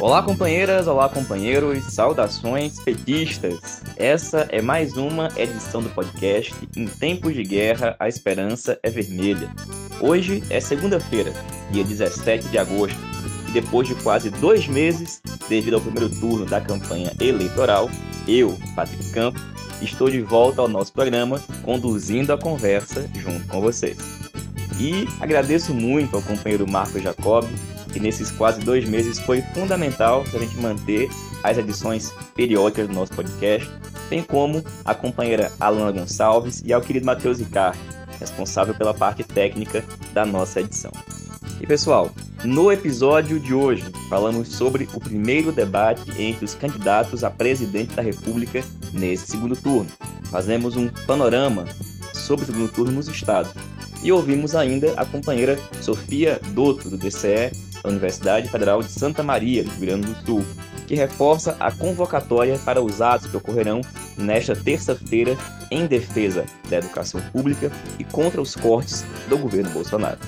Olá, companheiras, olá, companheiros, saudações petistas. Essa é mais uma edição do podcast Em Tempos de Guerra, a Esperança é Vermelha. Hoje é segunda-feira, dia 17 de agosto, e depois de quase dois meses, devido ao primeiro turno da campanha eleitoral, eu, Patrick Campos, estou de volta ao nosso programa, conduzindo a conversa junto com vocês. E agradeço muito ao companheiro Marco Jacob que nesses quase dois meses foi fundamental para a gente manter as edições periódicas do nosso podcast, bem como a companheira Alana Gonçalves e ao querido Matheus Ricardo, responsável pela parte técnica da nossa edição. E pessoal, no episódio de hoje falamos sobre o primeiro debate entre os candidatos a presidente da República nesse segundo turno. Fazemos um panorama sobre o segundo turno nos estados. E ouvimos ainda a companheira Sofia Dotto, do DCE, Universidade Federal de Santa Maria, do Rio Grande do Sul, que reforça a convocatória para os atos que ocorrerão nesta terça-feira em defesa da educação pública e contra os cortes do governo Bolsonaro.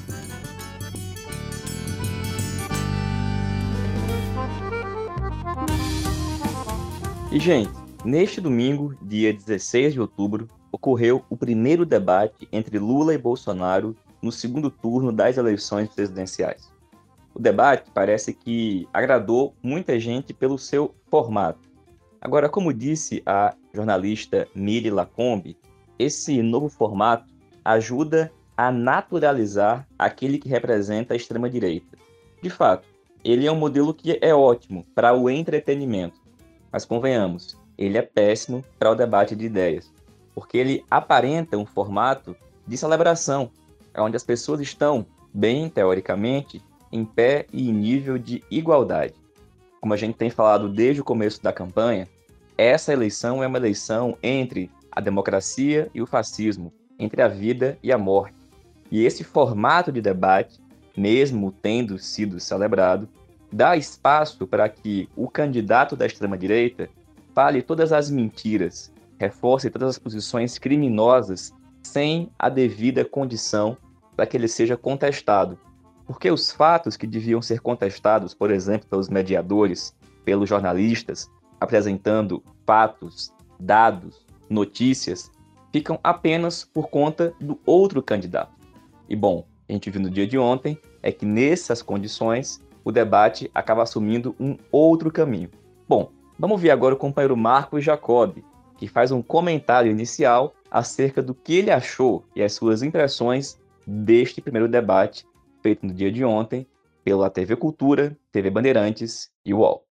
E, gente, neste domingo, dia 16 de outubro, ocorreu o primeiro debate entre Lula e Bolsonaro no segundo turno das eleições presidenciais. O debate parece que agradou muita gente pelo seu formato. Agora, como disse a jornalista Miri Lacombe, esse novo formato ajuda a naturalizar aquele que representa a extrema-direita. De fato, ele é um modelo que é ótimo para o entretenimento, mas convenhamos, ele é péssimo para o debate de ideias, porque ele aparenta um formato de celebração, onde as pessoas estão, bem teoricamente, em pé e em nível de igualdade. Como a gente tem falado desde o começo da campanha, essa eleição é uma eleição entre a democracia e o fascismo, entre a vida e a morte. E esse formato de debate, mesmo tendo sido celebrado, dá espaço para que o candidato da extrema-direita fale todas as mentiras, reforce todas as posições criminosas sem a devida condição para que ele seja contestado porque os fatos que deviam ser contestados, por exemplo, pelos mediadores, pelos jornalistas, apresentando fatos, dados, notícias, ficam apenas por conta do outro candidato. E bom, a gente viu no dia de ontem é que nessas condições o debate acaba assumindo um outro caminho. Bom, vamos ver agora o companheiro Marcos Jacob, que faz um comentário inicial acerca do que ele achou e as suas impressões deste primeiro debate feito no dia de ontem pela TV Cultura, TV Bandeirantes e UOL.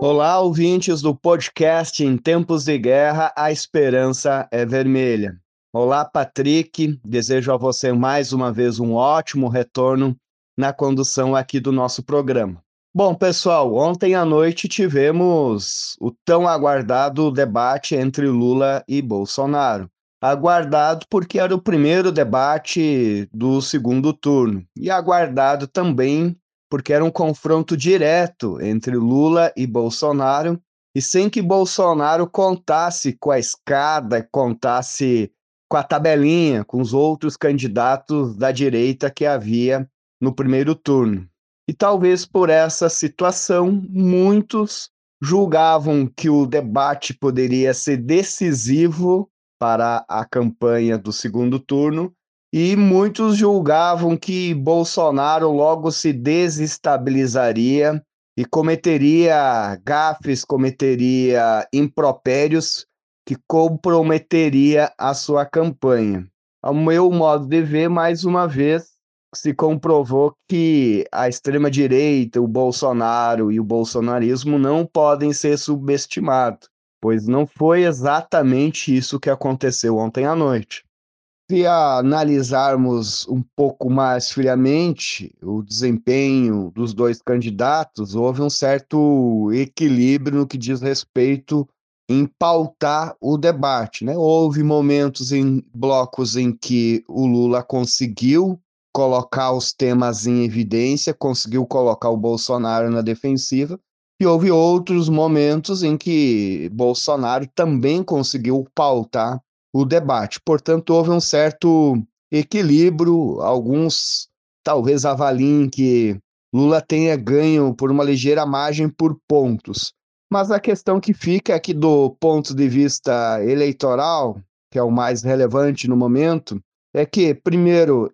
Olá, ouvintes do podcast Em Tempos de Guerra, a Esperança é Vermelha. Olá, Patrick. Desejo a você mais uma vez um ótimo retorno na condução aqui do nosso programa. Bom, pessoal, ontem à noite tivemos o tão aguardado debate entre Lula e Bolsonaro aguardado porque era o primeiro debate do segundo turno, e aguardado também porque era um confronto direto entre Lula e Bolsonaro, e sem que Bolsonaro contasse com a escada, contasse com a tabelinha, com os outros candidatos da direita que havia no primeiro turno. E talvez por essa situação, muitos julgavam que o debate poderia ser decisivo para a campanha do segundo turno, e muitos julgavam que Bolsonaro logo se desestabilizaria e cometeria gafes, cometeria impropérios que comprometeria a sua campanha. Ao meu modo de ver, mais uma vez, se comprovou que a extrema-direita, o Bolsonaro e o bolsonarismo não podem ser subestimados pois não foi exatamente isso que aconteceu ontem à noite. Se analisarmos um pouco mais friamente o desempenho dos dois candidatos, houve um certo equilíbrio no que diz respeito em pautar o debate. Né? Houve momentos em blocos em que o Lula conseguiu colocar os temas em evidência, conseguiu colocar o Bolsonaro na defensiva, e houve outros momentos em que Bolsonaro também conseguiu pautar o debate. Portanto, houve um certo equilíbrio. Alguns talvez avaliem que Lula tenha ganho por uma ligeira margem por pontos. Mas a questão que fica aqui do ponto de vista eleitoral, que é o mais relevante no momento, é que, primeiro,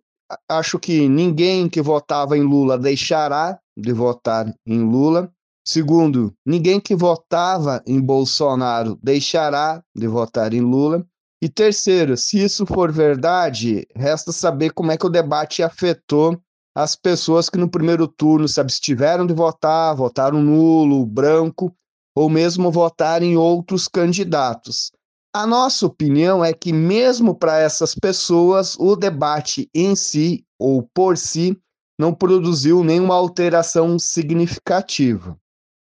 acho que ninguém que votava em Lula deixará de votar em Lula. Segundo, ninguém que votava em Bolsonaro deixará de votar em Lula. E terceiro, se isso for verdade, resta saber como é que o debate afetou as pessoas que no primeiro turno se abstiveram de votar, votaram nulo, branco, ou mesmo votar em outros candidatos. A nossa opinião é que, mesmo para essas pessoas, o debate em si ou por si não produziu nenhuma alteração significativa.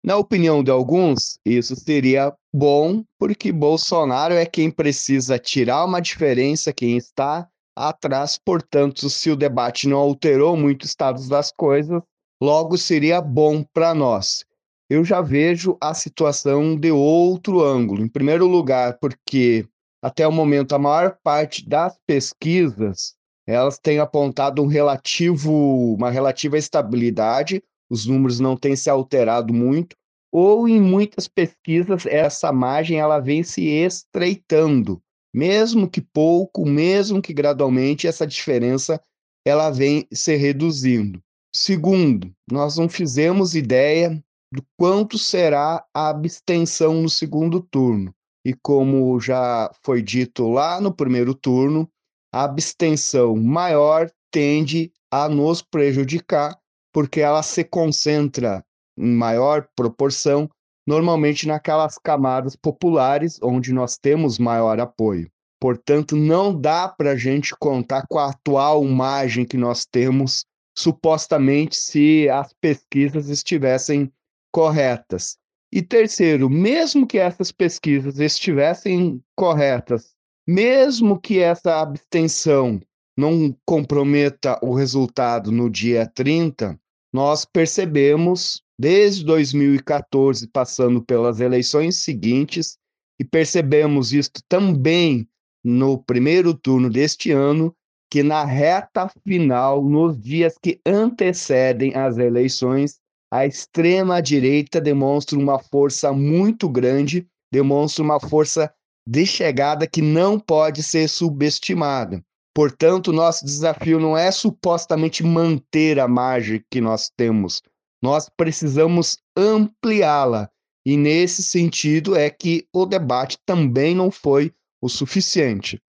Na opinião de alguns, isso seria bom, porque Bolsonaro é quem precisa tirar uma diferença, quem está atrás. Portanto, se o debate não alterou muito o estado das coisas, logo seria bom para nós eu já vejo a situação de outro ângulo. Em primeiro lugar, porque até o momento a maior parte das pesquisas elas têm apontado um relativo, uma relativa estabilidade, os números não têm se alterado muito, ou em muitas pesquisas essa margem ela vem se estreitando, mesmo que pouco, mesmo que gradualmente essa diferença ela vem se reduzindo. Segundo, nós não fizemos ideia do quanto será a abstenção no segundo turno. E como já foi dito lá no primeiro turno, a abstenção maior tende a nos prejudicar, porque ela se concentra em maior proporção, normalmente naquelas camadas populares onde nós temos maior apoio. Portanto, não dá para a gente contar com a atual margem que nós temos, supostamente, se as pesquisas estivessem corretas. E terceiro, mesmo que essas pesquisas estivessem corretas, mesmo que essa abstenção não comprometa o resultado no dia 30, nós percebemos desde 2014, passando pelas eleições seguintes, e percebemos isto também no primeiro turno deste ano, que na reta final, nos dias que antecedem as eleições, a extrema-direita demonstra uma força muito grande, demonstra uma força de chegada que não pode ser subestimada. Portanto, nosso desafio não é supostamente manter a margem que nós temos, nós precisamos ampliá-la. E nesse sentido é que o debate também não foi o suficiente.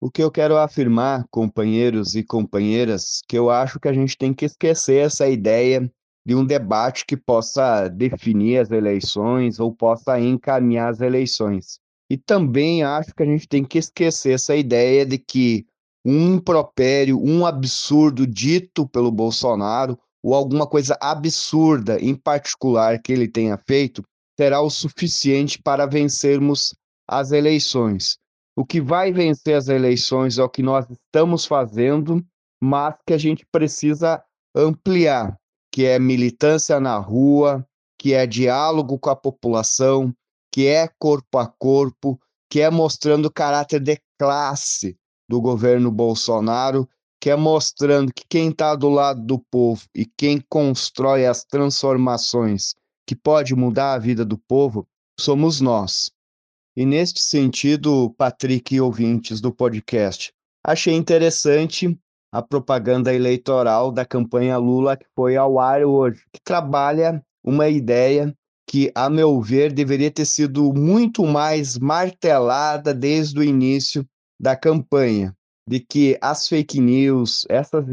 O que eu quero afirmar, companheiros e companheiras, que eu acho que a gente tem que esquecer essa ideia de um debate que possa definir as eleições ou possa encaminhar as eleições. E também acho que a gente tem que esquecer essa ideia de que um impropério, um absurdo dito pelo Bolsonaro ou alguma coisa absurda em particular que ele tenha feito será o suficiente para vencermos as eleições. O que vai vencer as eleições é o que nós estamos fazendo, mas que a gente precisa ampliar que é militância na rua, que é diálogo com a população, que é corpo a corpo, que é mostrando o caráter de classe do governo Bolsonaro, que é mostrando que quem está do lado do povo e quem constrói as transformações que pode mudar a vida do povo somos nós. E neste sentido, Patrick e ouvintes do podcast, achei interessante a propaganda eleitoral da campanha Lula que foi ao ar hoje, que trabalha uma ideia que, a meu ver, deveria ter sido muito mais martelada desde o início da campanha, de que as fake news, essas,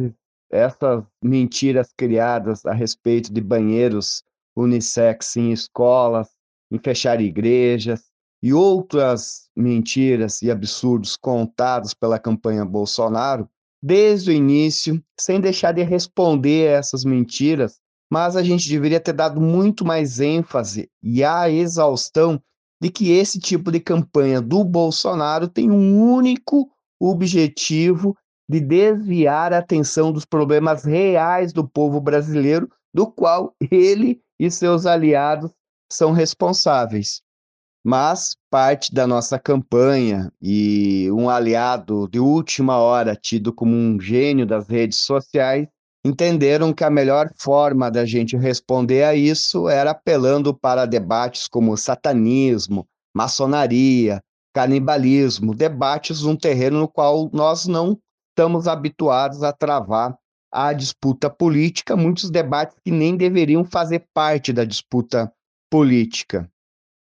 essas mentiras criadas a respeito de banheiros unissex em escolas, em fechar igrejas e outras mentiras e absurdos contados pela campanha Bolsonaro desde o início, sem deixar de responder essas mentiras, mas a gente deveria ter dado muito mais ênfase e a exaustão de que esse tipo de campanha do Bolsonaro tem um único objetivo de desviar a atenção dos problemas reais do povo brasileiro, do qual ele e seus aliados são responsáveis. Mas parte da nossa campanha e um aliado de última hora, tido como um gênio das redes sociais, entenderam que a melhor forma da gente responder a isso era apelando para debates como satanismo, maçonaria, canibalismo, debates num terreno no qual nós não estamos habituados a travar a disputa política, muitos debates que nem deveriam fazer parte da disputa política.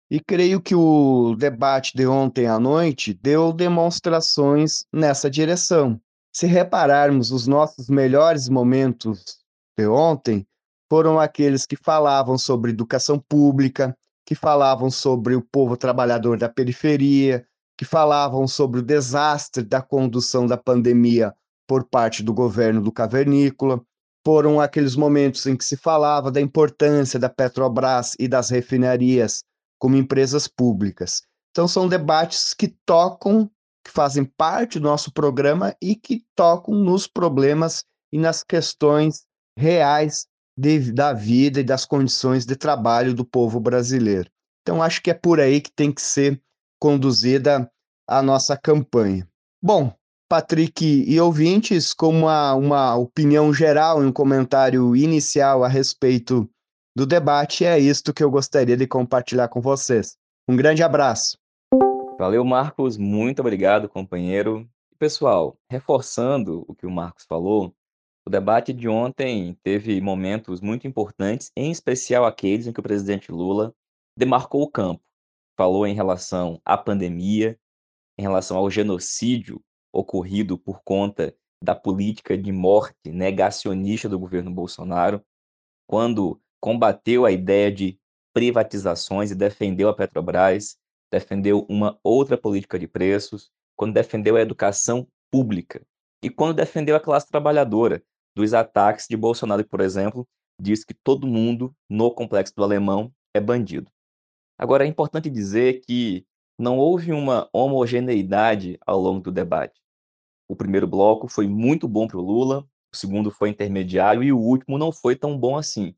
E creio que o debate de ontem à noite deu demonstrações nessa direção. Se repararmos, os nossos melhores momentos de ontem foram aqueles que falavam sobre educação pública, que falavam sobre o povo trabalhador da periferia, que falavam sobre o desastre da condução da pandemia por parte do governo do Cavernícola. Foram aqueles momentos em que se falava da importância da Petrobras e das refinarias como empresas públicas. Então, são debates que tocam, que fazem parte do nosso programa e que tocam nos problemas e nas questões reais de, da vida e das condições de trabalho do povo brasileiro. Então, acho que é por aí que tem que ser conduzida a nossa campanha. Bom, Patrick e ouvintes, como uma, uma opinião geral e um comentário inicial a respeito do debate, é isto que eu gostaria de compartilhar com vocês. Um grande abraço. Valeu, Marcos. Muito obrigado, companheiro. Pessoal, reforçando o que o Marcos falou, o debate de ontem teve momentos muito importantes, em especial aqueles em que o presidente Lula demarcou o campo. Falou em relação à pandemia, em relação ao genocídio ocorrido por conta da política de morte negacionista do governo Bolsonaro, quando combateu a ideia de privatizações e defendeu a Petrobras, defendeu uma outra política de preços, quando defendeu a educação pública e quando defendeu a classe trabalhadora dos ataques de Bolsonaro, por exemplo, diz que todo mundo no complexo do Alemão é bandido. Agora é importante dizer que não houve uma homogeneidade ao longo do debate. O primeiro bloco foi muito bom para o Lula, o segundo foi intermediário e o último não foi tão bom assim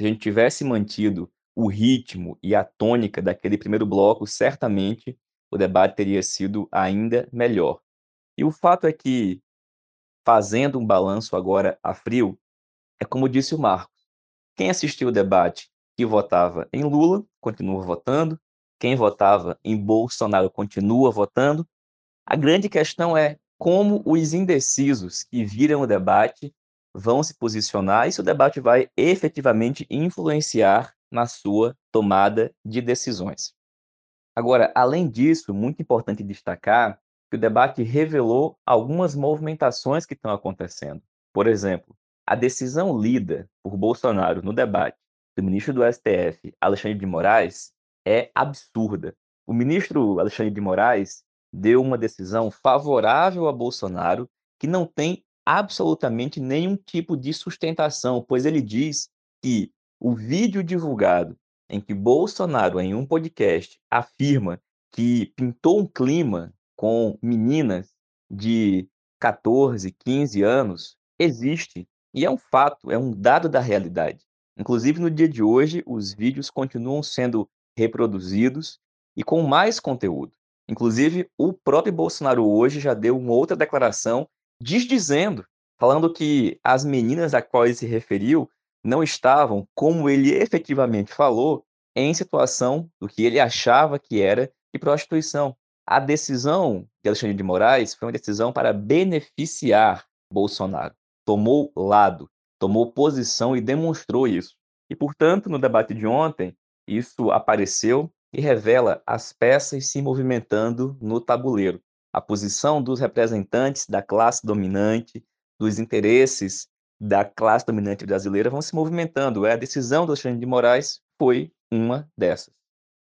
se a gente tivesse mantido o ritmo e a tônica daquele primeiro bloco, certamente o debate teria sido ainda melhor. E o fato é que, fazendo um balanço agora a frio, é como disse o Marcos: quem assistiu o debate que votava em Lula continua votando, quem votava em Bolsonaro continua votando. A grande questão é como os indecisos que viram o debate vão se posicionar e se o debate vai efetivamente influenciar na sua tomada de decisões. Agora, além disso, muito importante destacar que o debate revelou algumas movimentações que estão acontecendo. Por exemplo, a decisão lida por Bolsonaro no debate do ministro do STF, Alexandre de Moraes, é absurda. O ministro Alexandre de Moraes deu uma decisão favorável a Bolsonaro que não tem absolutamente nenhum tipo de sustentação, pois ele diz que o vídeo divulgado em que Bolsonaro, em um podcast, afirma que pintou um clima com meninas de 14, 15 anos, existe e é um fato, é um dado da realidade. Inclusive, no dia de hoje, os vídeos continuam sendo reproduzidos e com mais conteúdo. Inclusive, o próprio Bolsonaro hoje já deu uma outra declaração desdizendo, falando que as meninas a quais se referiu não estavam, como ele efetivamente falou, em situação do que ele achava que era de prostituição. A decisão de Alexandre de Moraes foi uma decisão para beneficiar Bolsonaro. Tomou lado, tomou posição e demonstrou isso. E, portanto, no debate de ontem, isso apareceu e revela as peças se movimentando no tabuleiro a posição dos representantes da classe dominante, dos interesses da classe dominante brasileira vão se movimentando. É a decisão do Alexandre de Moraes foi uma dessas.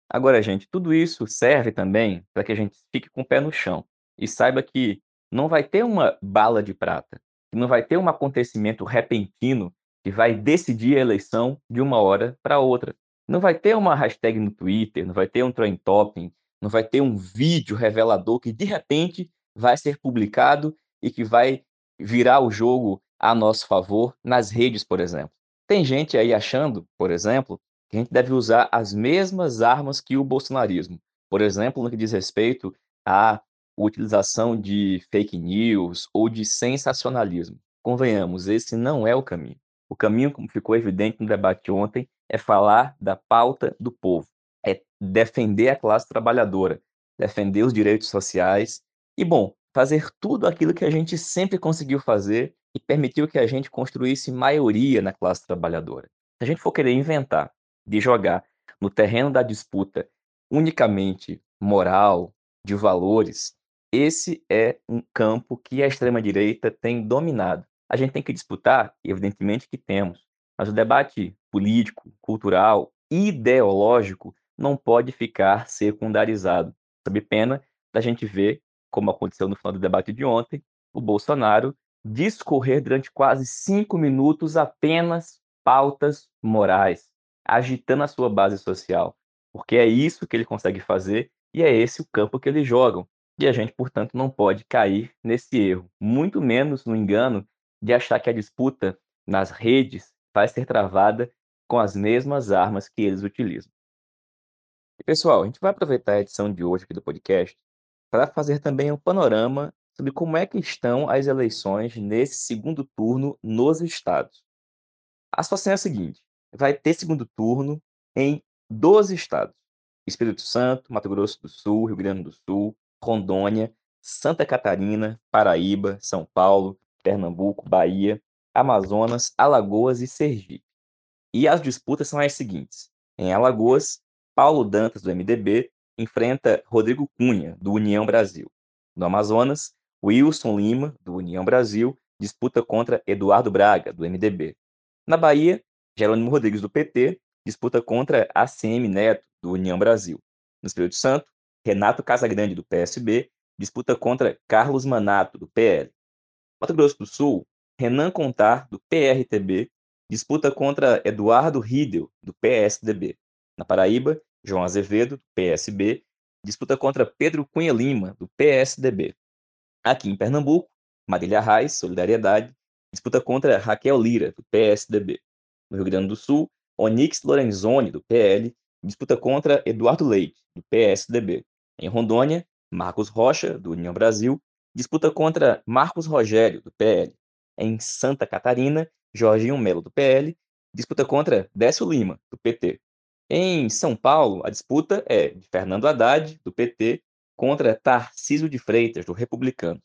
Agora, gente, tudo isso serve também para que a gente fique com o pé no chão e saiba que não vai ter uma bala de prata, não vai ter um acontecimento repentino que vai decidir a eleição de uma hora para outra. Não vai ter uma hashtag no Twitter, não vai ter um trend topping, não vai ter um vídeo revelador que de repente vai ser publicado e que vai virar o jogo a nosso favor nas redes, por exemplo. Tem gente aí achando, por exemplo, que a gente deve usar as mesmas armas que o bolsonarismo. Por exemplo, no que diz respeito à utilização de fake news ou de sensacionalismo. convenhamos, esse não é o caminho. O caminho, como ficou evidente no debate ontem, é falar da pauta do povo, é defender a classe trabalhadora, defender os direitos sociais e, bom, fazer tudo aquilo que a gente sempre conseguiu fazer e permitiu que a gente construísse maioria na classe trabalhadora. Se a gente for querer inventar de jogar no terreno da disputa unicamente moral, de valores, esse é um campo que a extrema-direita tem dominado. A gente tem que disputar, evidentemente que temos, mas o debate político, cultural, ideológico não pode ficar secundarizado. Sob pena da gente ver, como aconteceu no final do debate de ontem, o Bolsonaro discorrer durante quase cinco minutos apenas pautas morais, agitando a sua base social, porque é isso que ele consegue fazer e é esse o campo que eles jogam. E a gente, portanto, não pode cair nesse erro, muito menos no engano de achar que a disputa nas redes vai ser travada com as mesmas armas que eles utilizam. E pessoal, a gente vai aproveitar a edição de hoje aqui do podcast para fazer também um panorama sobre como é que estão as eleições nesse segundo turno nos estados. A situação é a seguinte: vai ter segundo turno em 12 estados: Espírito Santo, Mato Grosso do Sul, Rio Grande do Sul, Rondônia, Santa Catarina, Paraíba, São Paulo, Pernambuco, Bahia, Amazonas, Alagoas e Sergipe. E as disputas são as seguintes: em Alagoas, Paulo Dantas, do MDB, enfrenta Rodrigo Cunha, do União Brasil. No Amazonas, Wilson Lima, do União Brasil, disputa contra Eduardo Braga, do MDB. Na Bahia, Jerônimo Rodrigues, do PT, disputa contra ACM Neto, do União Brasil. No Espírito Santo, Renato Casagrande, do PSB, disputa contra Carlos Manato, do PL. Mato Grosso do Sul, Renan Contar, do PRTB, disputa contra Eduardo Riedel, do PSDB. Na Paraíba, João Azevedo, do PSB, disputa contra Pedro Cunha Lima, do PSDB. Aqui em Pernambuco, Marília Reis, Solidariedade, disputa contra Raquel Lira, do PSDB. No Rio Grande do Sul, Onix Lorenzoni, do PL, disputa contra Eduardo Leite, do PSDB. Em Rondônia, Marcos Rocha, do União Brasil, disputa contra Marcos Rogério, do PL. Em Santa Catarina, Jorginho Melo, do PL, disputa contra Décio Lima, do PT. Em São Paulo, a disputa é de Fernando Haddad, do PT, contra Tarcísio de Freitas, do Republicanos.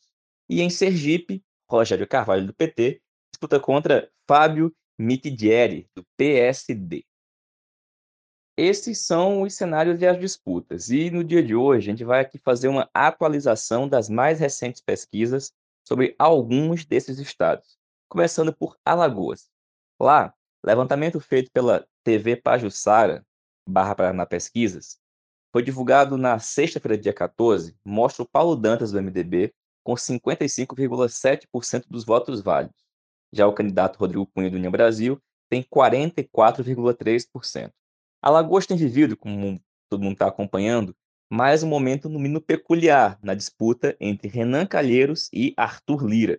E em Sergipe, Rogério Carvalho, do PT, disputa contra Fábio Mitidieri, do PSD. Esses são os cenários e as disputas. E no dia de hoje, a gente vai aqui fazer uma atualização das mais recentes pesquisas sobre alguns desses estados, começando por Alagoas. Lá, levantamento feito pela TV Pajussara, barra Paraná Pesquisas, foi divulgado na sexta-feira, dia 14, mostra o Paulo Dantas do MDB com 55,7% dos votos válidos. Já o candidato Rodrigo Cunha do União Brasil tem 44,3%. Alagoas tem vivido, como todo mundo está acompanhando, mais um momento no mínimo peculiar na disputa entre Renan Calheiros e Arthur Lira.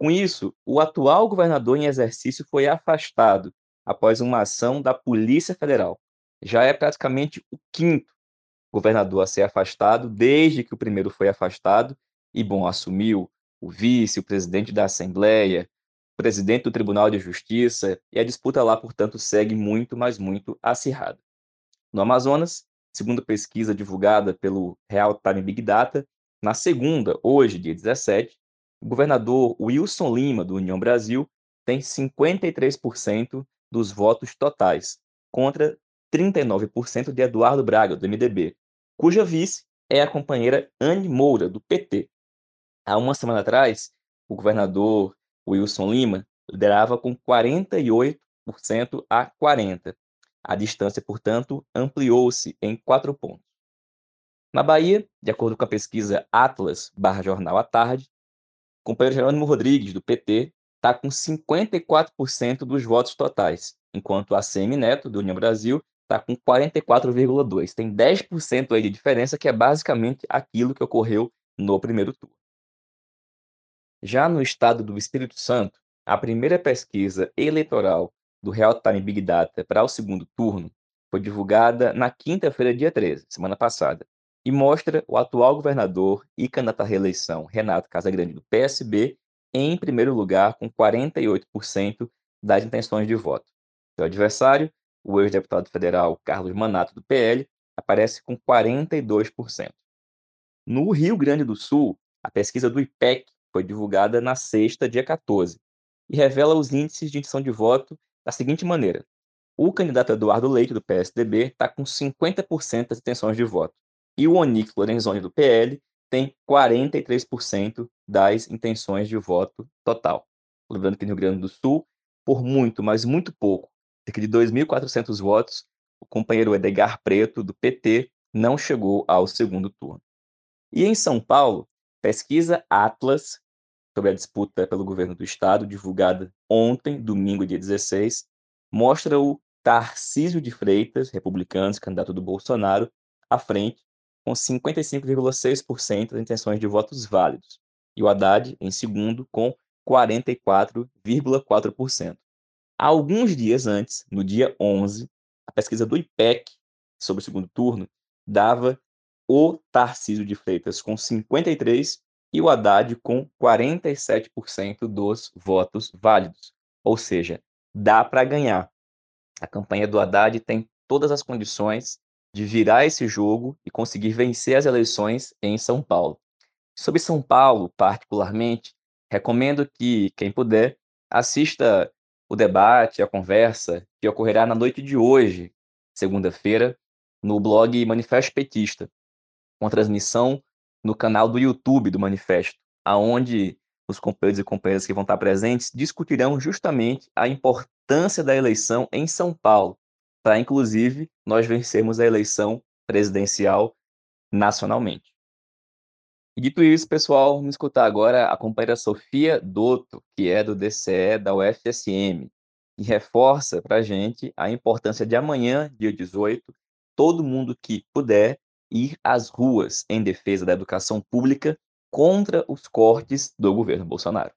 Com isso, o atual governador em exercício foi afastado após uma ação da Polícia Federal. Já é praticamente o quinto governador a ser afastado desde que o primeiro foi afastado e, bom, assumiu o vice, o presidente da Assembleia, o presidente do Tribunal de Justiça, e a disputa lá, portanto, segue muito, mas muito acirrada. No Amazonas, segundo pesquisa divulgada pelo Real Time Big Data, na segunda, hoje, dia 17, o governador Wilson Lima, do União Brasil, tem 53% dos votos totais, contra 39% de Eduardo Braga, do MDB, cuja vice é a companheira Anne Moura, do PT. Há uma semana atrás, o governador Wilson Lima liderava com 48% a 40%. A distância, portanto, ampliou-se em quatro pontos. Na Bahia, de acordo com a pesquisa Atlas barra Jornal à Tarde, o companheiro Jerônimo Rodrigues, do PT, está com 54% dos votos totais, enquanto a CM Neto, do União Brasil, está com 44,2. Tem 10% aí de diferença, que é basicamente aquilo que ocorreu no primeiro turno. Já no estado do Espírito Santo, a primeira pesquisa eleitoral do Real Time Big Data para o segundo turno foi divulgada na quinta-feira, dia 13, semana passada, e mostra o atual governador e candidato à reeleição, Renato Casagrande, do PSB, em primeiro lugar com 48% das intenções de voto. Seu adversário, o ex-deputado federal Carlos Manato, do PL, aparece com 42%. No Rio Grande do Sul, a pesquisa do IPEC foi divulgada na sexta, dia 14, e revela os índices de intenção de voto da seguinte maneira: o candidato Eduardo Leite, do PSDB, está com 50% das intenções de voto, e o Onyx Lorenzoni, do PL, tem 43% das intenções de voto total. Lembrando que no Rio Grande do Sul, por muito, mas muito pouco, cerca de 2.400 votos, o companheiro Edgar Preto, do PT, não chegou ao segundo turno. E em São Paulo, pesquisa Atlas sobre a disputa pelo governo do estado, divulgada ontem, domingo, dia 16, mostra o Tarcísio de Freitas, republicano, candidato do Bolsonaro, à frente, com 55,6% das intenções de votos válidos, e o Haddad em segundo, com 44,4%. Alguns dias antes, no dia 11, a pesquisa do IPEC sobre o segundo turno dava o Tarcísio de Freitas com 53% e o Haddad com 47% dos votos válidos. Ou seja, dá para ganhar. A campanha do Haddad tem todas as condições de virar esse jogo e conseguir vencer as eleições em São Paulo. Sobre São Paulo, particularmente, recomendo que quem puder assista o debate, a conversa que ocorrerá na noite de hoje, segunda-feira, no blog Manifesto Petista, com transmissão no canal do YouTube do Manifesto, aonde os companheiros e companheiras que vão estar presentes discutirão justamente a importância da eleição em São Paulo, para inclusive nós vencermos a eleição presidencial nacionalmente. Dito isso, pessoal, vamos escutar agora a companheira Sofia Dotto, que é do DCE da UFSM, e reforça para a gente a importância de amanhã, dia 18, todo mundo que puder ir às ruas em defesa da educação pública contra os cortes do governo Bolsonaro.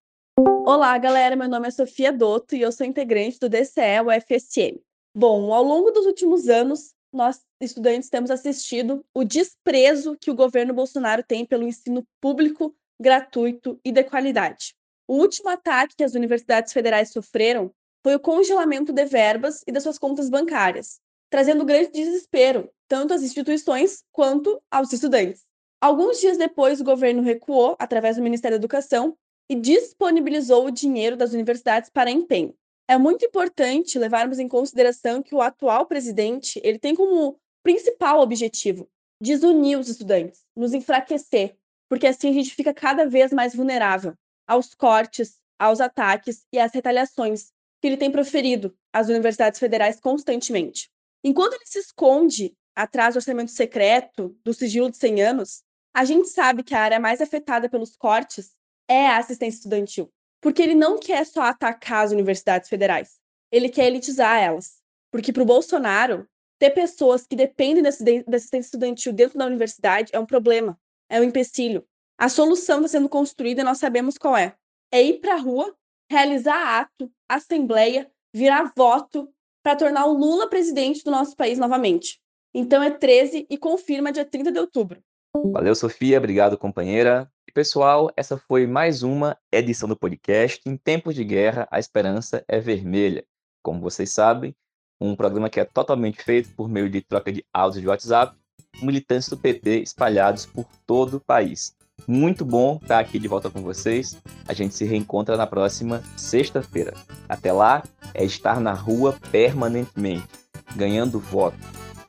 Olá, galera. Meu nome é Sofia Dotto e eu sou integrante do DCE UFSM. Bom, ao longo dos últimos anos, nós estudantes temos assistido o desprezo que o governo Bolsonaro tem pelo ensino público, gratuito e de qualidade. O último ataque que as universidades federais sofreram foi o congelamento de verbas e das suas contas bancárias, trazendo grande desespero tanto às instituições quanto aos estudantes. Alguns dias depois, o governo recuou, através do Ministério da Educação, e disponibilizou o dinheiro das universidades para empenho. É muito importante levarmos em consideração que o atual presidente ele tem como principal objetivo desunir os estudantes, nos enfraquecer, porque assim a gente fica cada vez mais vulnerável aos cortes, aos ataques e às retaliações que ele tem proferido às universidades federais constantemente. Enquanto ele se esconde atrás do orçamento secreto, do sigilo de 100 anos, a gente sabe que a área mais afetada pelos cortes é a assistência estudantil, porque ele não quer só atacar as universidades federais, ele quer elitizar elas. Porque para o Bolsonaro, ter pessoas que dependem da assistência estudantil dentro da universidade é um problema, é um empecilho. A solução está sendo construída e nós sabemos qual é. É ir para a rua, realizar ato, assembleia, virar voto para tornar o Lula presidente do nosso país novamente. Então é 13 e confirma dia 30 de outubro. Valeu, Sofia. Obrigado, companheira. E, pessoal, essa foi mais uma edição do podcast. Em tempos de guerra, a esperança é vermelha. Como vocês sabem, um programa que é totalmente feito por meio de troca de áudios de WhatsApp, militantes do PT espalhados por todo o país. Muito bom estar aqui de volta com vocês. A gente se reencontra na próxima sexta-feira. Até lá, é estar na rua permanentemente, ganhando voto,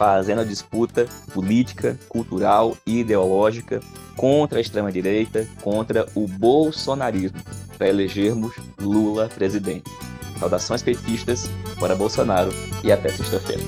fazendo a disputa política, cultural e ideológica contra a extrema-direita, contra o bolsonarismo, para elegermos Lula presidente. Saudações petistas, para Bolsonaro e até sexta-feira.